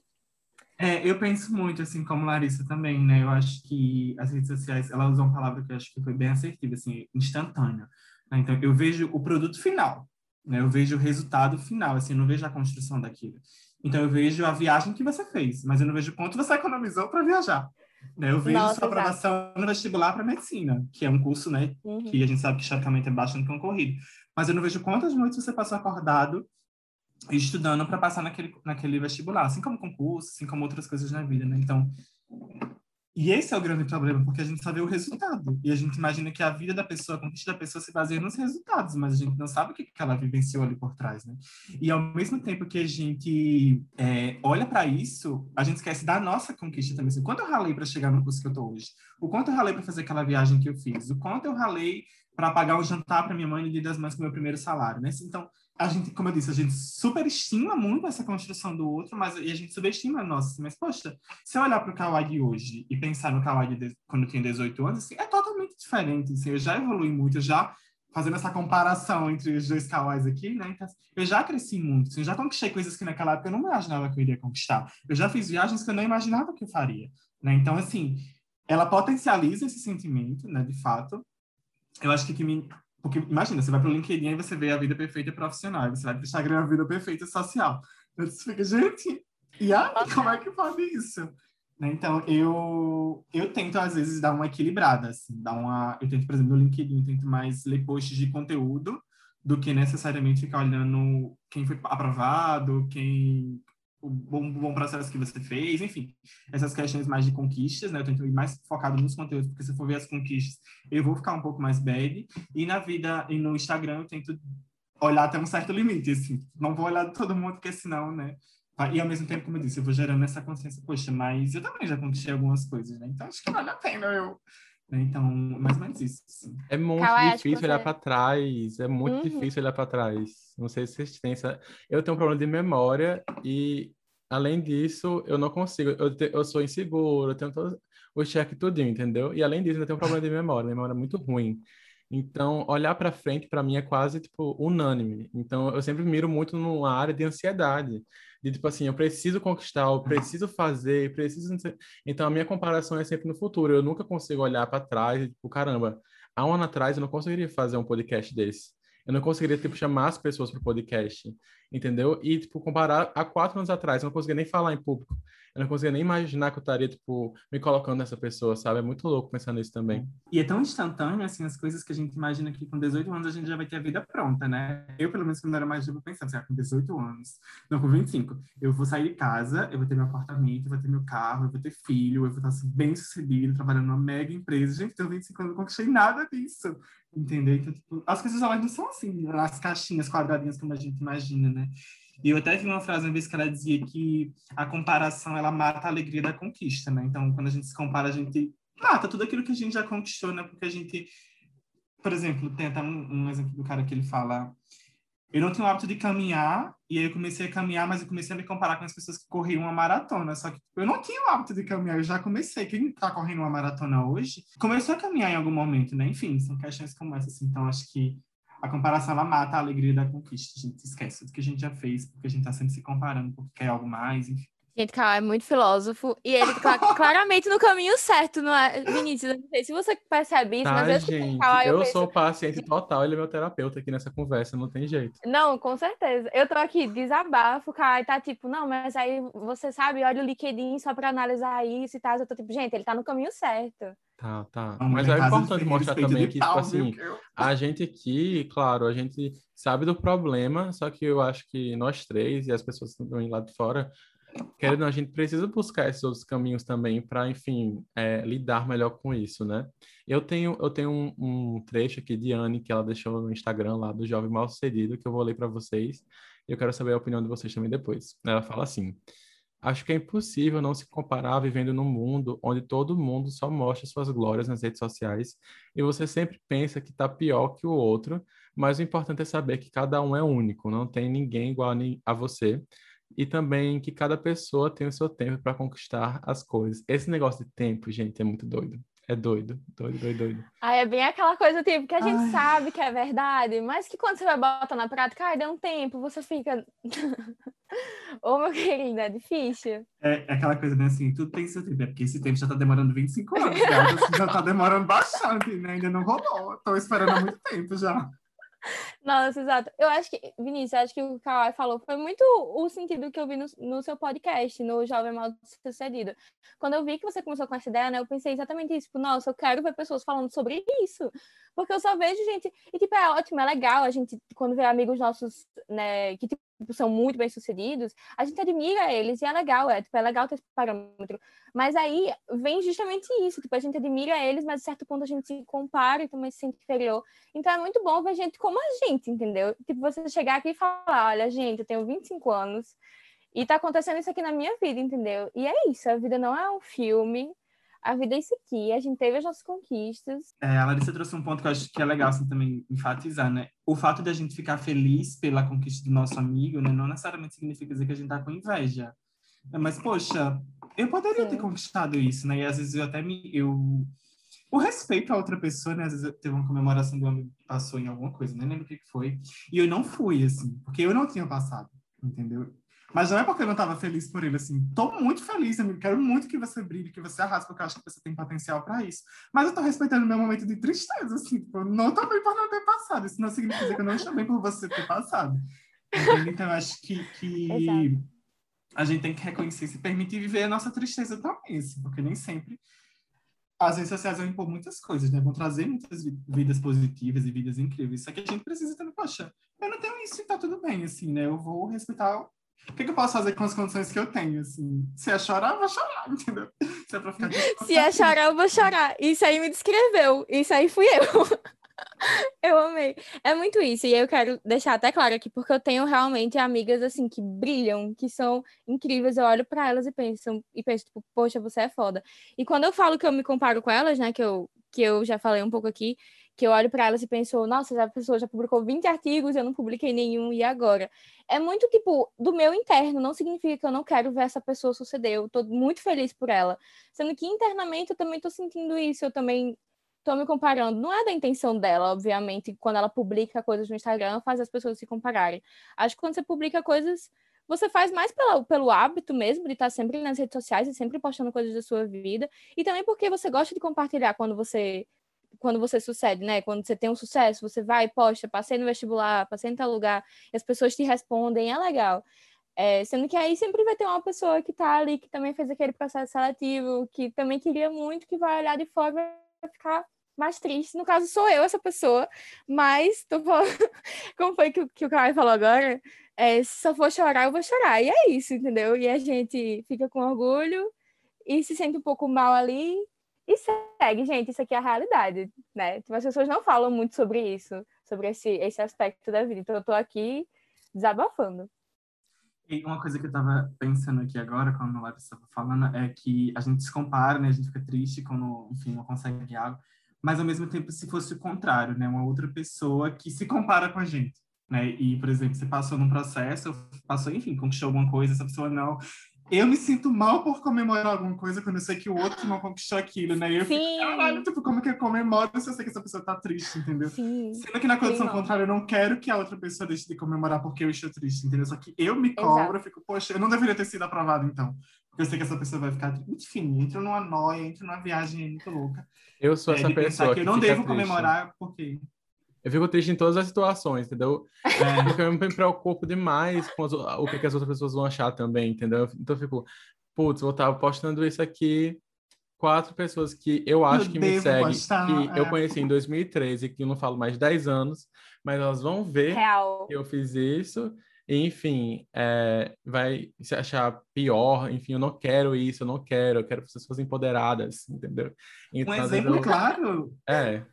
É, eu penso muito, assim, como Larissa também, né? Eu acho que as redes sociais, ela usa uma palavra que eu acho que foi bem assertiva, assim, instantânea. Né? Então, eu vejo o produto final, né? Eu vejo o resultado final, assim, eu não vejo a construção daquilo. Então, eu vejo a viagem que você fez, mas eu não vejo quanto você economizou para viajar. Né? Eu vejo Nossa, sua aprovação no vestibular para medicina, que é um curso, né, uhum. que a gente sabe que historicamente é bastante concorrido. Mas eu não vejo quantas noites você passou acordado estudando para passar naquele, naquele vestibular, assim como concurso, assim como outras coisas na vida, né? Então, e esse é o grande problema, porque a gente só vê o resultado. E a gente imagina que a vida da pessoa, a conquista da pessoa se baseia nos resultados, mas a gente não sabe o que, que ela vivenciou ali por trás, né? E ao mesmo tempo que a gente é, olha para isso, a gente esquece da nossa conquista também. Assim, quanto eu ralei para chegar no curso que eu tô hoje? O quanto eu ralei para fazer aquela viagem que eu fiz? O quanto eu ralei para pagar um jantar para minha mãe no Dia das Mães com meu primeiro salário, né? Então, a gente, como eu disse, a gente superestima muito essa construção do outro, mas e a gente subestima nossa. Assim, mas, poxa, se eu olhar para o Kawaii de hoje e pensar no Kawaii de, quando tinha 18 anos, assim, é totalmente diferente. Assim, eu já evolui muito, eu já fazendo essa comparação entre os dois Kawais aqui, né? Então, eu já cresci muito, assim, eu já conquistei coisas que naquela época eu não imaginava que eu iria conquistar. Eu já fiz viagens que eu não imaginava que eu faria, né? Então, assim, ela potencializa esse sentimento, né, de fato. Eu acho que o que me porque imagina, você vai para o LinkedIn e você vê a vida perfeita profissional, você vai para o Instagram a vida perfeita social. Então, você fica, gente, e aí, como é que pode isso? Né? Então, eu, eu tento, às vezes, dar uma equilibrada, assim, dar uma... Eu tento, por exemplo, no LinkedIn, eu tento mais ler posts de conteúdo do que necessariamente ficar olhando quem foi aprovado, quem o bom, bom processo que você fez, enfim, essas questões mais de conquistas, né? Eu tento ir mais focado nos conteúdos, porque se eu for ver as conquistas, eu vou ficar um pouco mais bad. E na vida, e no Instagram, eu tento olhar até um certo limite, assim. Não vou olhar todo mundo, porque senão, né? E ao mesmo tempo, como eu disse, eu vou gerando essa consciência, poxa, mas eu também já conquistei algumas coisas, né? Então acho que vale a pena eu? Então, mais ou menos isso. Sim. É muito Kawai, difícil olhar para trás. É muito uhum. difícil olhar para trás. Não sei se vocês têm essa. Eu tenho um problema de memória e, além disso, eu não consigo. Eu, te... eu sou inseguro, eu tenho todo o cheque tudinho, entendeu? E além disso, eu tenho um problema de memória. Minha memória é muito ruim. Então, olhar para frente para mim é quase tipo unânime. Então, eu sempre miro muito numa área de ansiedade de tipo assim, eu preciso conquistar, eu preciso fazer, preciso. Então a minha comparação é sempre no futuro. Eu nunca consigo olhar para trás e tipo, caramba, há um ano atrás eu não conseguiria fazer um podcast desse. Eu não conseguiria tipo chamar as pessoas para podcast. entendeu? E, tipo, comparar a quatro anos atrás, eu não conseguia nem falar em público. Eu não conseguia nem imaginar que eu estaria, tipo, me colocando nessa pessoa, sabe? É muito louco pensar nisso também. E é tão instantâneo, assim, as coisas que a gente imagina que com 18 anos a gente já vai ter a vida pronta, né? Eu, pelo menos, quando era mais jovem, pensava assim, ah, com 18 anos, não, com 25, eu vou sair de casa, eu vou ter meu apartamento, eu vou ter meu carro, eu vou ter filho, eu vou estar assim, bem sucedido, trabalhando numa mega empresa. Gente, tenho 25 anos, não conquistei nada disso, entendeu? Então, tipo, as coisas elas não são assim, nas caixinhas quadradinhas como a gente imagina, né? E eu até vi uma frase uma vez que ela dizia que a comparação ela mata a alegria da conquista, né? Então, quando a gente se compara, a gente mata tudo aquilo que a gente já conquistou, né? Porque a gente, por exemplo, tenta um, um exemplo do cara que ele fala: eu não tenho o hábito de caminhar, e aí eu comecei a caminhar, mas eu comecei a me comparar com as pessoas que corriam uma maratona. Só que eu não tinha o hábito de caminhar, eu já comecei. Quem está correndo uma maratona hoje começou a caminhar em algum momento, né? Enfim, são questões como essa, assim. Então, acho que a comparação ela mata a alegria da conquista. A gente esquece do que a gente já fez, porque a gente está sempre se comparando, porque quer algo mais, enfim. Gente, Cal é muito filósofo e ele tá [laughs] claramente no caminho certo, não é? Vinícius, não sei se você percebe isso, tá, mas gente, Cal, eu, eu penso... sou paciente total, ele é meu terapeuta aqui nessa conversa, não tem jeito. Não, com certeza. Eu tô aqui, desabafo, e tá tipo, não, mas aí você sabe, olha o LinkedIn só para analisar isso e tal. Eu tô tipo, gente, ele tá no caminho certo. Tá, tá. Mas é importante mostrar também que, tipo assim, a gente aqui, claro, a gente sabe do problema, só que eu acho que nós três e as pessoas que estão lá de fora, querendo, a gente precisa buscar esses outros caminhos também para, enfim, é, lidar melhor com isso, né? Eu tenho, eu tenho um, um, trecho aqui de Anne que ela deixou no Instagram lá do Jovem Mal Sucedido, que eu vou ler para vocês, e eu quero saber a opinião de vocês também depois. Ela fala assim: Acho que é impossível não se comparar vivendo num mundo onde todo mundo só mostra suas glórias nas redes sociais e você sempre pensa que está pior que o outro, mas o importante é saber que cada um é único, não tem ninguém igual a você e também que cada pessoa tem o seu tempo para conquistar as coisas. Esse negócio de tempo, gente, é muito doido. É doido, doido, doido, doido. Ai, é bem aquela coisa, tipo, que a gente ai. sabe que é verdade, mas que quando você vai botar na prática, ai, deu um tempo, você fica. [laughs] Ô, meu [laughs] querido, é difícil. É, é, aquela coisa, né, assim, tudo tem seu tempo, é porque esse tempo já tá demorando 25 anos, já, já tá demorando bastante, né? Ainda não rolou. Tô esperando há muito tempo já. Nossa, exato. Eu acho que, Vinícius, acho que o Kawai falou foi muito o sentido que eu vi no, no seu podcast, no Jovem Mal Sucedido. Quando eu vi que você começou com essa ideia, né, eu pensei exatamente isso. Tipo, nossa, eu quero ver pessoas falando sobre isso. Porque eu só vejo gente. E, tipo, é ótimo, é legal a gente, quando vê amigos nossos, né, que, tipo, são muito bem sucedidos, a gente admira eles e é legal, é, tipo, é legal ter esse parâmetro. Mas aí vem justamente isso, tipo, a gente admira eles, mas a certo ponto a gente se compara e também se sente inferior. Então é muito bom ver gente como a gente, entendeu? Tipo, você chegar aqui e falar, olha, gente, eu tenho 25 anos e tá acontecendo isso aqui na minha vida, entendeu? E é isso, a vida não é um filme, a vida é isso aqui, a gente teve as nossas conquistas. É, a Larissa trouxe um ponto que eu acho que é legal assim, também enfatizar, né? O fato de a gente ficar feliz pela conquista do nosso amigo, né, não necessariamente significa dizer que a gente tá com inveja. Mas, poxa, eu poderia Sim. ter conquistado isso, né? E às vezes eu até me. Eu... O respeito a outra pessoa, né? Às vezes teve uma comemoração do amigo que passou em alguma coisa, nem lembro o que foi. E eu não fui, assim, porque eu não tinha passado, entendeu? Mas não é porque eu não estava feliz por ele, assim. Tô muito feliz, amigo. Quero muito que você brilhe, que você arrase, porque eu acho que você tem potencial para isso. Mas eu tô respeitando meu momento de tristeza, assim. Tipo, não tô bem por não ter passado. Isso não significa que eu não estou bem por você ter passado. Entendeu? Então, eu acho que, que a gente tem que reconhecer e se permitir viver a nossa tristeza também, assim, porque nem sempre as redes sociais vão impor muitas coisas, né? Vão trazer muitas vidas positivas e vidas incríveis. Só que a gente precisa também, poxa, eu não tenho isso e tá tudo bem, assim, né? Eu vou respeitar o que, que, eu posso fazer com as condições que eu tenho, assim? Se é chorar, eu vou chorar, [laughs] entendeu? Se é pra ficar... Se é chorar, eu vou chorar. Isso aí me descreveu. Isso aí fui eu. [laughs] eu amei. É muito isso. E eu quero deixar até claro aqui, porque eu tenho realmente amigas, assim, que brilham, que são incríveis. Eu olho para elas e penso, e penso, tipo, poxa, você é foda. E quando eu falo que eu me comparo com elas, né, que eu, que eu já falei um pouco aqui, que eu olho para elas e penso, nossa, a pessoa já publicou 20 artigos, eu não publiquei nenhum, e agora? É muito, tipo, do meu interno, não significa que eu não quero ver essa pessoa suceder, eu tô muito feliz por ela. Sendo que internamente eu também tô sentindo isso, eu também tô me comparando. Não é da intenção dela, obviamente, quando ela publica coisas no Instagram, faz as pessoas se compararem. Acho que quando você publica coisas você faz mais pela, pelo hábito mesmo de estar sempre nas redes sociais e sempre postando coisas da sua vida, e também porque você gosta de compartilhar quando você quando você sucede, né? Quando você tem um sucesso, você vai, poxa, passei no vestibular, passei em tal lugar, e as pessoas te respondem, é legal. É, sendo que aí sempre vai ter uma pessoa que tá ali, que também fez aquele processo seletivo, que também queria muito, que vai olhar de fora e vai ficar mais triste. No caso, sou eu essa pessoa, mas tô falando, [laughs] como foi que, que o Caio falou agora? É, se só for chorar, eu vou chorar. E é isso, entendeu? E a gente fica com orgulho e se sente um pouco mal ali e segue, gente. Isso aqui é a realidade, né? Tipo, as pessoas não falam muito sobre isso, sobre esse, esse aspecto da vida. Então, eu tô aqui desabafando. E uma coisa que eu estava pensando aqui agora, quando a Larissa estava falando, é que a gente se compara, né? A gente fica triste quando, enfim, não consegue algo mas ao mesmo tempo se fosse o contrário, né, uma outra pessoa que se compara com a gente, né? E por exemplo, você passou num processo, passou, enfim, conquistou alguma coisa, essa pessoa não. Eu me sinto mal por comemorar alguma coisa quando eu sei que o outro não conquistou aquilo, né? E eu Sim. fico, caralho, tipo, como que eu comemoro se eu sei que essa pessoa tá triste, entendeu? Sim. Sendo que na condição contrária, eu não quero que a outra pessoa deixe de comemorar porque eu estou triste, entendeu? Só que eu me cobro, eu fico, poxa, eu não deveria ter sido aprovado então. Porque eu sei que essa pessoa vai ficar, enfim, entra numa noia, entra numa viagem muito louca. Eu sou É, essa de pensar pessoa que que eu não fica devo triste. comemorar porque Eu fico triste em todas as situações, entendeu? é, [laughs] Porque eu me preocupo demais com as o- que, que as outras pessoas vão achar também, entendeu? Então eu fico, putz, vou estar postando isso aqui, quatro pessoas que eu acho que me seguem, postar, que eu é. conheci em 2013, que eu não falo mais de 10 anos, mas elas vão ver Real. que eu fiz isso, enfim, é, vai se achar pior, enfim, eu não quero isso, eu não quero, eu quero pessoas empoderadas, entendeu? um Então, vezes exemplo eu- claro. É,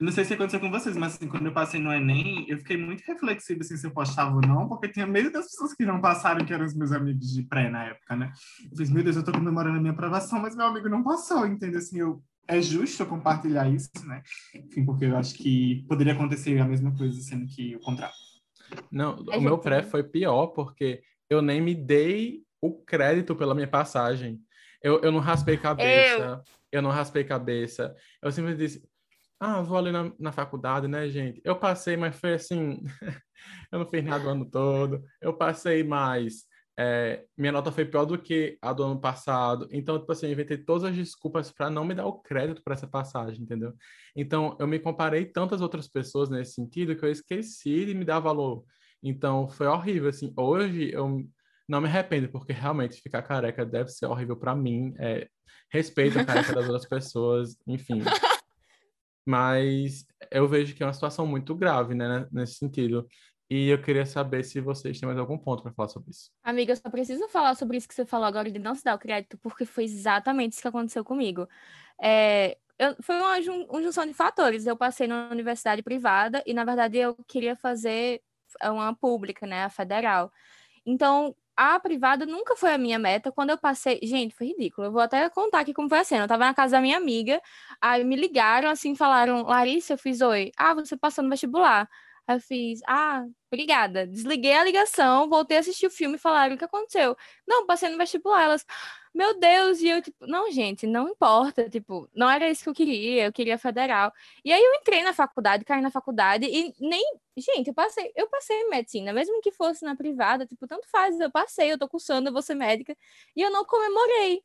Não sei se aconteceu com vocês, mas assim, quando eu passei no Enem, eu fiquei muito reflexivo assim, se eu postava ou não, porque tinha medo das pessoas que não passaram, que eram os meus amigos de pré na época, né? Eu fiz, meu Deus, eu tô comemorando a minha aprovação, mas meu amigo não passou, entendeu? Assim, eu, é justo eu compartilhar isso, né? Enfim, porque eu acho que poderia acontecer a mesma coisa, sendo que o contrário. Não, A o meu pré foi pior, porque eu nem me dei o crédito pela minha passagem. Eu, eu não raspei cabeça, eu... não raspei cabeça. Eu sempre disse, ah, vou ali na, na faculdade, né, gente? Eu passei, mas foi assim, [laughs] eu não fiz nada o ano todo. Eu passei mais, é, minha nota foi pior do que a do ano passado. Então, tipo assim, eu inventei todas as desculpas para não me dar o crédito para essa passagem, entendeu? Então, eu me comparei tantas outras pessoas nesse sentido que eu esqueci de me dar valor. Então, foi horrível, assim. Hoje, eu não me arrependo, porque realmente ficar careca deve ser horrível para mim. É, respeito a careca das [laughs] outras pessoas, enfim. Mas eu vejo que é uma situação muito grave, né, nesse sentido. E eu queria saber se vocês têm mais algum ponto para falar sobre isso. Amiga, eu só preciso falar sobre isso que você falou agora de não se dar o crédito, porque foi exatamente isso que aconteceu comigo. É, eu- foi uma, jun- uma junção de fatores. Eu passei na universidade privada e, na verdade, eu queria fazer uma pública, né, a federal. Então, a privada nunca foi a minha meta. Quando eu passei, gente, foi ridículo. Eu vou até contar aqui como foi a cena. Eu tava na casa da minha amiga, aí me ligaram assim, falaram: Larissa, eu fiz oi. Ah, você passou no vestibular. Aí eu fiz, ah, obrigada. Desliguei a ligação, voltei a assistir o filme e falaram: o que aconteceu? Não, passei no vestibular. Elas, meu Deus, e eu, tipo, não, gente, não importa, tipo, não era isso que eu queria, eu queria federal. E aí eu entrei na faculdade, caí na faculdade e nem, gente, eu passei, eu passei medicina, mesmo que fosse na privada, tipo, tanto faz, eu passei, eu tô cursando, eu vou ser médica, e eu não comemorei.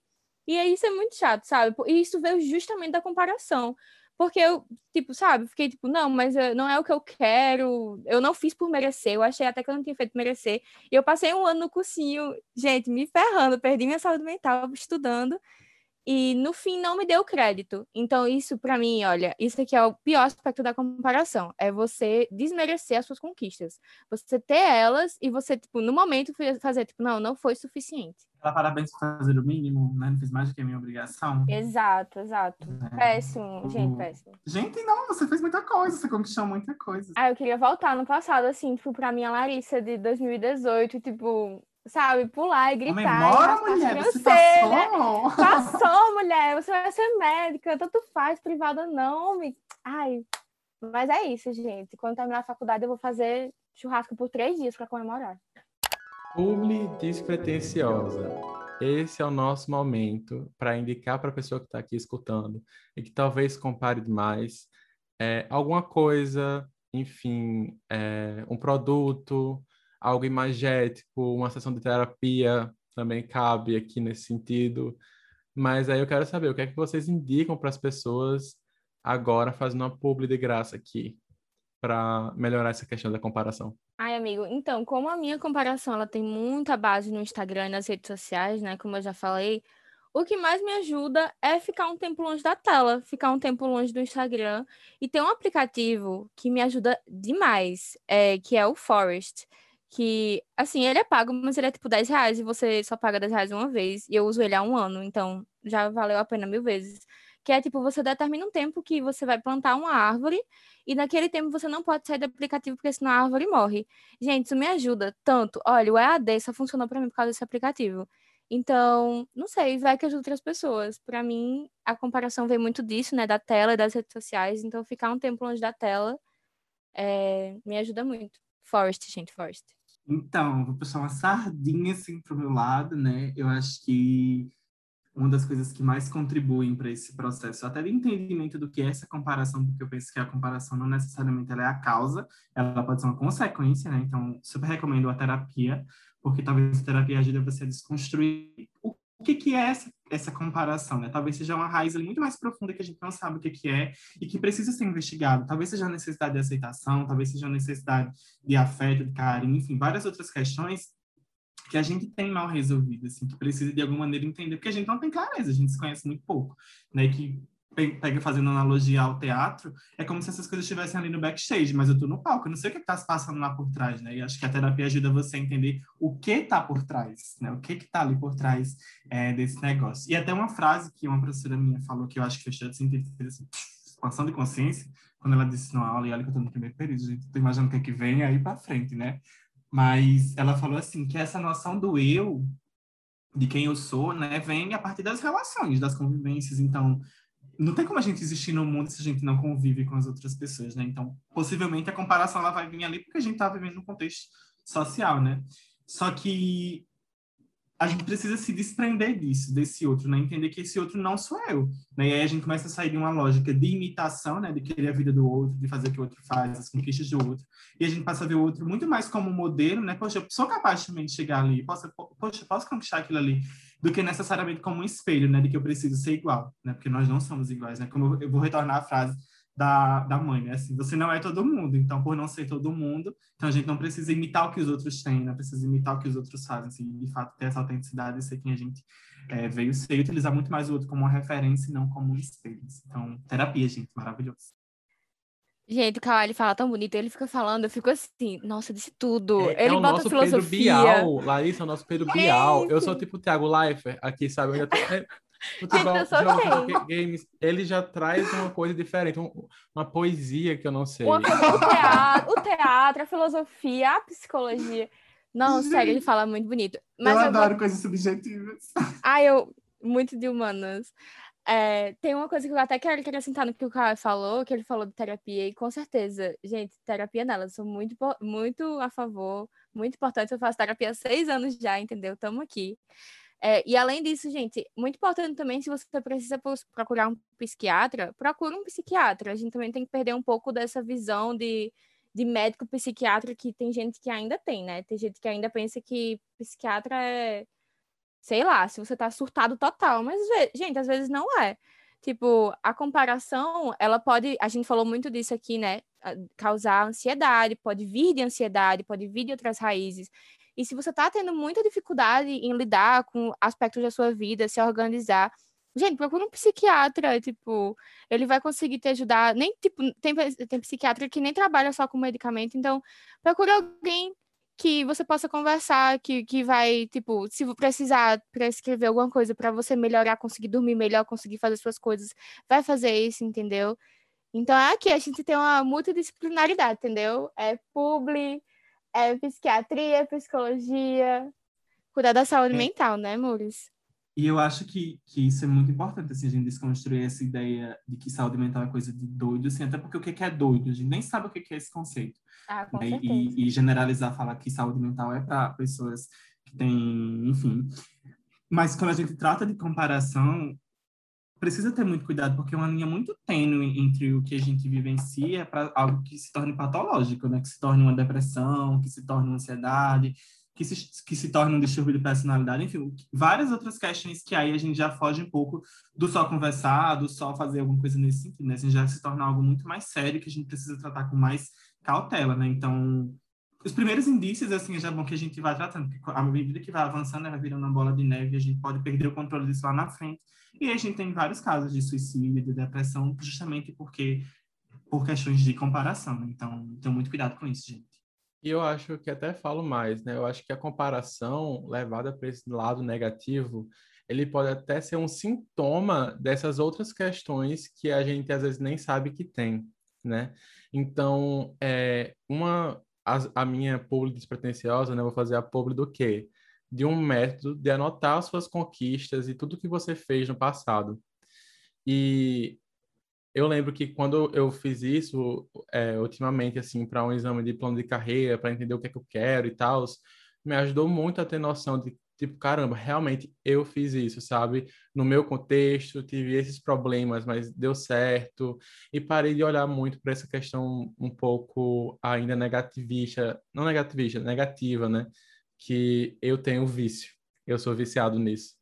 E aí isso é muito chato, sabe? E isso veio justamente da comparação. Porque eu, tipo, sabe, fiquei tipo, não, mas eh, não é o que eu quero, eu não fiz por merecer, eu achei até que eu não tinha feito merecer. E eu passei um ano no cursinho, gente, me ferrando, perdi minha saúde mental estudando, e no fim não me deu crédito. Então, isso pra mim, olha, isso aqui é o pior aspecto da comparação, é você desmerecer as suas conquistas. Você ter elas e você, tipo, no momento fa- fazer, tipo, não, não foi suficiente. Ela parabéns por fazer o mínimo, né? Não fiz mais do que a minha obrigação. Exato, exato. É. Péssimo, gente, péssimo. Gente, não, você fez muita coisa, você conquistou muita coisa. Ah, eu queria voltar no passado, assim, tipo, pra minha Larissa de 2018, tipo, sabe, pular e gritar. Comemora, mulher, você passou! Passou, mulher, você vai ser médica, tanto faz, privada não, me... Ai, mas é isso, gente. Quando terminar a faculdade, eu vou fazer churrasco por três dias pra comemorar. Publi despretensiosa. Esse é o nosso momento para indicar para a pessoa que está aqui escutando e que talvez compare demais é, alguma coisa, enfim, é, um produto, algo imagético, uma sessão de terapia também cabe aqui nesse sentido. Mas aí eu quero saber o que é que vocês indicam para as pessoas agora fazendo uma publi de graça aqui para melhorar essa questão da comparação? Ai, amigo, então, como a minha comparação ela tem muita base no Instagram e nas redes sociais, né? Como eu já falei, o que mais me ajuda é ficar um tempo longe da tela, ficar um tempo longe do Instagram. E tem um aplicativo que me ajuda demais, é, que é o Forest. Que, assim, ele é pago, mas ele é tipo 10 reais e você só paga 10 reais uma vez. E eu uso ele há um ano, então já valeu a pena mil vezes que é tipo, você determina um tempo que você vai plantar uma árvore e naquele tempo você não pode sair do aplicativo porque senão a árvore morre. Gente, isso me ajuda tanto. Olha, o EAD só funcionou para mim por causa desse aplicativo. Então, não sei, vai que ajuda outras pessoas. Para mim, a comparação vem muito disso, né, da tela e das redes sociais. Então, ficar um tempo longe da tela é, me ajuda muito. Forest, gente, Forest. Então, vou puxar uma sardinha assim pro meu lado, né? Eu acho que uma das coisas que mais contribuem para esse processo, até de entendimento do que é essa comparação, porque eu penso que a comparação não necessariamente ela é a causa, ela pode ser uma consequência, né? Então, super recomendo a terapia, porque talvez a terapia ajude você a desconstruir o que, que é essa, essa comparação, né? Talvez seja uma raiz muito mais profunda que a gente não sabe o que, que é e que precisa ser investigado. Talvez seja a necessidade de aceitação, talvez seja a necessidade de afeto, de carinho, enfim, várias outras questões que a gente tem mal resolvido, assim, que precisa de alguma maneira entender, porque a gente não tem clareza, a gente se conhece muito pouco, né? Que pega fazendo analogia ao teatro, é como se essas coisas estivessem ali no backstage, mas eu tô no palco, eu não sei o que está se passando lá por trás, né? E acho que a terapia ajuda você a entender o que está por trás, né? O que que tá ali por trás é, desse negócio. E até uma frase que uma professora minha falou que eu acho que fez todo sentido, assim, expansão de consciência, quando ela disse na aula, e olha que eu tô no primeiro período, gente, tô imaginando o que é que vem aí para frente, né? Mas ela falou assim que essa noção do eu, de quem eu sou, né, vem a partir das relações, das convivências. Então, não tem como a gente existir no mundo se a gente não convive com as outras pessoas, né? Então, possivelmente a comparação ela vai vir ali porque a gente está vivendo num contexto social, né? Só que a gente precisa se desprender disso, desse outro, né? Entender que esse outro não sou eu, né? E aí a gente começa a sair de uma lógica de imitação, né? De querer a vida do outro, de fazer o que o outro faz, as conquistas do outro. E a gente passa a ver o outro muito mais como modelo, né? Poxa, eu sou capaz também de chegar ali, posso, poxa, posso conquistar aquilo ali, do que necessariamente como um espelho, né? De que eu preciso ser igual, né? Porque nós não somos iguais, né? Como eu vou retornar a frase da, da mãe, né? Assim, você não é todo mundo, então por não ser todo mundo, então a gente não precisa imitar o que os outros têm, não precisa imitar o que os outros fazem, assim, de fato ter essa autenticidade e ser quem a gente é, veio ser utilizar muito mais o outro como uma referência e não como um espelho. Assim. Então, terapia, gente, maravilhoso. Gente, o Kawhi fala tão bonito, ele fica falando, eu fico assim, nossa, disse tudo. É, ele é o bota nosso filosofia. Pedro Bial, Larissa, é o nosso Pedro Bial. Eu sou tipo o Thiago Leifert aqui, sabe? Eu já tô... é, Futebol, jogos, games, ele já traz uma coisa diferente, um- uma poesia que eu não sei. O, teatro, o teatro, a filosofia, a psicologia. Não, sério, ele fala muito bonito. Mas eu eu adoro vou- coisas subjetivas. Ah, eu. Muito de humanas. É, tem uma coisa que eu até quero acrescentar no que o Caio falou, que ele falou de terapia, e com certeza, gente, terapia nela, sou muito, muito a favor, muito importante. Eu faço terapia há seis anos já, entendeu? Estamos aqui. É, e além disso, gente, muito importante também, se você precisa procurar um psiquiatra, procure um psiquiatra. A gente também tem que perder um pouco dessa visão de, de médico psiquiatra que tem gente que ainda tem, né? Tem gente que ainda pensa que psiquiatra é sei lá, se você tá surtado total, mas, gente, às vezes não é. Tipo, a comparação, ela pode, a gente falou muito disso aqui, né? Causar ansiedade, pode vir de ansiedade, pode vir de outras raízes. E se você tá tendo muita dificuldade em lidar com aspectos da sua vida, se organizar, gente, procura um psiquiatra, tipo, ele vai conseguir te ajudar. Nem, tipo, tem, tem psiquiatra que nem trabalha só com medicamento, então procura alguém que você possa conversar, que, que vai, tipo, se precisar prescrever alguma coisa para você melhorar, conseguir dormir melhor, conseguir fazer suas coisas, vai fazer isso, entendeu? Então, aqui a gente tem uma multidisciplinaridade, entendeu? É publi, é psiquiatria, psicologia, cuidar da saúde É. mental, né, Maurício? E eu acho que, que isso é muito importante, assim, a gente desconstruir essa ideia de que saúde mental é coisa de doido, assim, até porque o que que é doido? A gente nem sabe o que é esse conceito. Ah, com né? certeza. E, e generalizar, falar que saúde mental é para pessoas que têm, enfim. Mas quando a gente trata de comparação, precisa ter muito cuidado, porque é uma linha muito tênue entre o que a gente vivencia para algo que se torne patológico, né? Que se torne uma depressão, que se torne uma ansiedade, que se, que se torna um distúrbio de personalidade, enfim, várias outras questões que aí a gente já foge um pouco do só conversar, do só fazer alguma coisa nesse sentido, né? Assim, já se torna algo muito mais sério que a gente precisa tratar com mais cautela, né? Então, os primeiros indícios, assim, já é bom que a gente vai tratando, porque à medida que vai avançando, vai virando uma bola de neve, a gente pode perder o controle disso lá na frente. E a gente tem vários casos de suicídio, de depressão, justamente porque por questões de comparação. Né? Então, tenha muito cuidado com isso, gente. E eu acho que até falo mais, né? Eu acho que a comparação levada para esse lado negativo, ele pode até ser um sintoma dessas outras questões que a gente às vezes nem sabe que tem, né? Então, é, uma a, a minha publi despretensiosa, né? Vou fazer a publi do quê? De um método de anotar suas conquistas e tudo que você fez no passado. E eu lembro que quando eu fiz isso, é, ultimamente, assim, para um exame de plano de carreira, para entender o que é que eu quero e tal, me ajudou muito a ter noção de, tipo, caramba, realmente eu fiz isso, sabe? No meu contexto, tive esses problemas, mas deu certo. E parei de olhar muito para essa questão um pouco ainda negativista, não negativista, negativa, né? Que eu tenho vício, eu sou viciado nisso.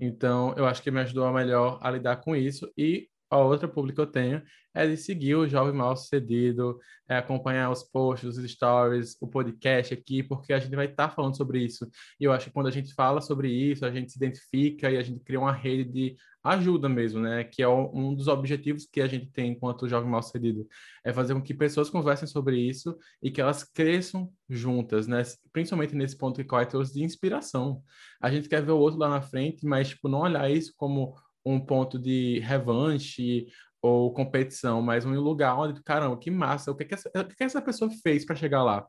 Então, eu acho que me ajudou a melhor a lidar com isso e a outra pública que eu tenho é de seguir o Jovem Mal Sucedido, é acompanhar os posts, os stories, o podcast aqui, porque a gente vai estar tá falando sobre isso. E eu acho que quando a gente fala sobre isso, a gente se identifica e a gente cria uma rede de ajuda mesmo, né? Que é um dos objetivos que a gente tem enquanto Jovem Mal Sucedido. É fazer com que pessoas conversem sobre isso e que elas cresçam juntas, né? Principalmente nesse ponto que trouxe de inspiração. A gente quer ver o outro lá na frente, mas, tipo, não olhar isso como um ponto de revanche ou competição, mas um lugar onde, caramba, que massa, o que, que, essa, o que, que essa pessoa fez para chegar lá?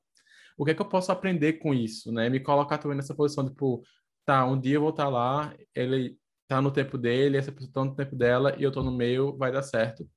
O que é que eu posso aprender com isso, né? Me colocar também nessa posição, tipo, tá, um dia eu vou estar tá lá, ele tá no tempo dele, essa pessoa tá no tempo dela e eu tô no meio, vai dar certo.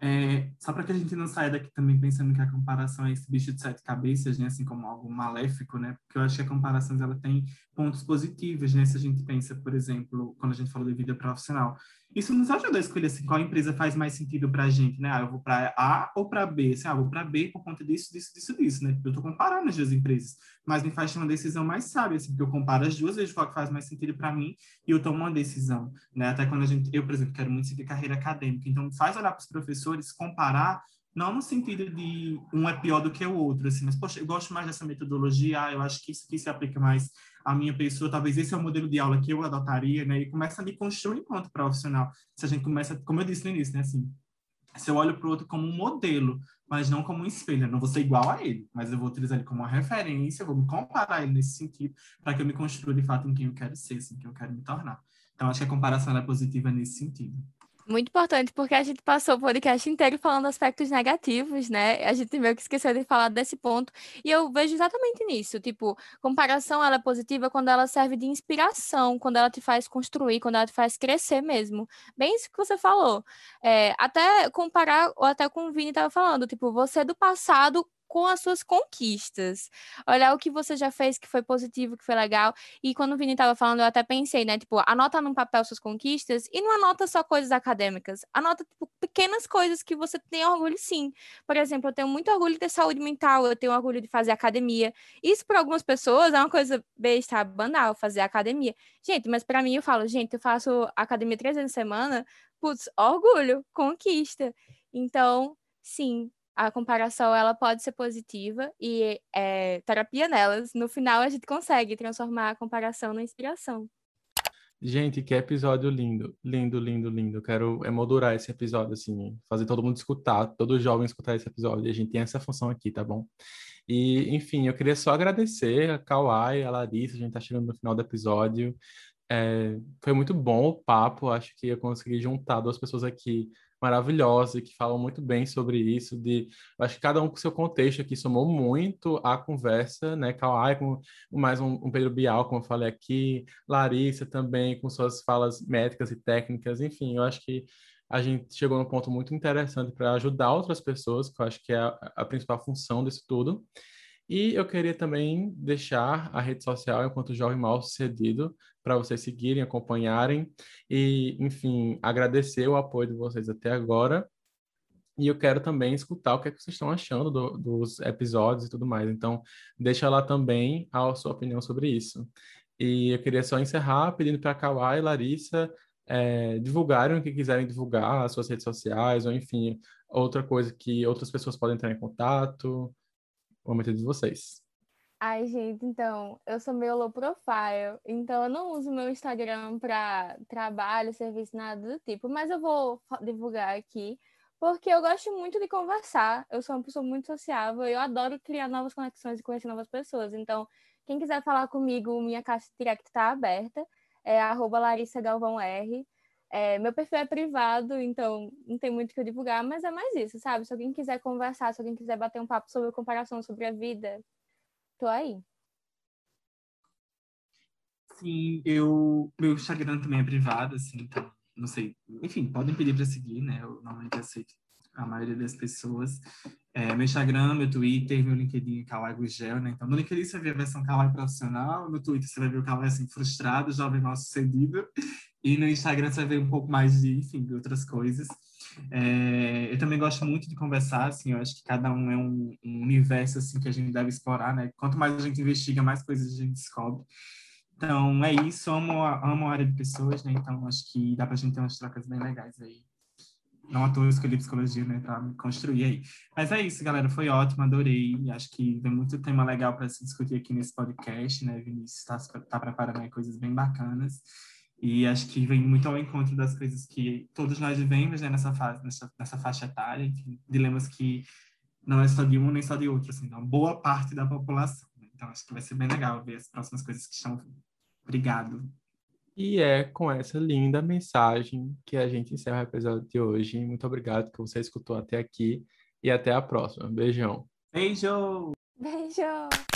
É, só para que a gente não saia daqui também pensando que a comparação é esse bicho de sete cabeças, né, assim como algo maléfico, né, porque eu acho que a comparação ela tem pontos positivos, né, se a gente pensa, por exemplo, quando a gente falou de vida profissional, isso nos ajuda a escolher assim, qual empresa faz mais sentido para a gente, né? Ah, eu vou para A ou para B? Assim, ah, vou para B por conta disso, disso, disso, disso, né? Eu estou comparando as duas empresas, mas me faz uma decisão mais sábia, assim, porque eu comparo as duas, vejo qual que faz mais sentido para mim e eu tomo uma decisão, né? Até quando a gente, eu, por exemplo, quero muito seguir carreira acadêmica, então faz olhar para os professores, comparar não no sentido de um é pior do que o outro, assim, mas, poxa, eu gosto mais dessa metodologia, ah, eu acho que isso aqui se aplica mais à minha pessoa, talvez esse é o modelo de aula que eu adotaria, né, e começa a me construir enquanto profissional. Se a gente começa, como eu disse no início, né, assim, se eu olho para o outro como um modelo, mas não como um espelho, eu não vou ser igual a ele, mas eu vou utilizar ele como uma referência, vou me comparar ele nesse sentido, para que eu me construa de fato em quem eu quero ser, assim, quem eu quero me tornar. Então, acho que a comparação é positiva nesse sentido. Muito importante, porque a gente passou o podcast inteiro falando aspectos negativos, né? A gente meio que esqueceu de falar desse ponto. E eu vejo exatamente nisso. Tipo, comparação ela é positiva quando ela serve de inspiração, quando ela te faz construir, quando ela te faz crescer mesmo. Bem isso que você falou. É, até comparar, ou até com o Vini estava falando, tipo, você do passado com as suas conquistas. Olhar o que você já fez que foi positivo, que foi legal. E quando o Vini estava falando, eu até pensei, né? Tipo, anota num papel suas conquistas e não anota só coisas acadêmicas. Anota, tipo, pequenas coisas que você tem orgulho, sim. Por exemplo, eu tenho muito orgulho de ter saúde mental, eu tenho orgulho de fazer academia. Isso, para algumas pessoas, é uma coisa besta, banal, fazer academia. Gente, mas para mim, eu falo, gente, eu faço academia três vezes na semana. Putz, orgulho, conquista. Então, sim, a comparação ela pode ser positiva e é, terapia nelas. No final, a gente consegue transformar a comparação na inspiração. Gente, que episódio lindo, lindo, lindo, lindo. Eu quero emoldurar esse episódio, assim, fazer todo mundo escutar, todo jovem escutar esse episódio. A gente tem essa função aqui, tá bom? E, enfim, eu queria só agradecer a Kawai, a Larissa, a gente tá chegando no final do episódio. É, foi muito bom o papo, acho que eu consegui juntar duas pessoas aqui maravilhosa que falam muito bem sobre isso. De, acho que cada um com seu contexto aqui somou muito a conversa, né? Kawai com mais um, um, Pedro Bial, como eu falei aqui, Larissa também com suas falas métricas e técnicas. Enfim, eu acho que a gente chegou num ponto muito interessante para ajudar outras pessoas, que eu acho que é a, a principal função disso tudo. E eu queria também deixar a rede social enquanto jovem mal sucedido para vocês seguirem, acompanharem e, enfim, agradecer o apoio de vocês até agora. E eu quero também escutar o que, é que vocês estão achando do, dos episódios e tudo mais. Então, deixa lá também a sua opinião sobre isso. E eu queria só encerrar pedindo para a Kawai e Larissa é, divulgarem o que quiserem divulgar, as suas redes sociais, ou enfim, outra coisa que outras pessoas podem entrar em contato. Momento de vocês. Ai, gente, então, eu sou meio low profile, então eu não uso meu Instagram para trabalho, serviço, nada do tipo, mas eu vou divulgar aqui, porque eu gosto muito de conversar, eu sou uma pessoa muito sociável, eu adoro criar novas conexões e conhecer novas pessoas, então, quem quiser falar comigo, minha caixa direct está aberta, é arroba Larissa Galvão R, é, meu perfil é privado, então não tem muito o que eu divulgar, mas é mais isso, sabe? Se alguém quiser conversar, se alguém quiser bater um papo sobre comparação sobre a vida, Tô aí. Sim, eu. Meu Instagram também é privado, assim, então, não sei. Enfim, podem pedir para seguir, né? Eu normalmente aceito a maioria das pessoas. É, meu Instagram, meu Twitter, meu LinkedIn Kawaii Gugel, né? Então, no LinkedIn você vê a versão Kawaii profissional, no Twitter você vai ver o Kawaii, assim, frustrado, jovem mal sucedido, e no Instagram você vai ver um pouco mais de, enfim, de outras coisas. É, eu também gosto muito de conversar, assim, eu acho que cada um é um, um, universo, assim, que a gente deve explorar, né? Quanto mais a gente investiga, mais coisas a gente descobre. Então, é isso, amo amo a área de pessoas, né? Então, acho que dá pra gente ter umas trocas bem legais aí. Não à toa escolhi psicologia, né, para me construir aí. Mas é isso, galera, foi ótimo, adorei. Acho que tem muito tema legal para se discutir aqui nesse podcast, né? Vinícius está tá preparando aí coisas bem bacanas. E acho que vem muito ao encontro das coisas que todos nós vivemos né, nessa, fase, nessa, nessa faixa etária, enfim, dilemas que não é só de um nem só de outro, assim, então, boa parte da população. Então, acho que vai ser bem legal ver as próximas coisas que estão. Obrigado. E é com essa linda mensagem que a gente encerra o episódio de hoje. Muito obrigado que você escutou até aqui e até a próxima. Beijão. Beijo! Beijo!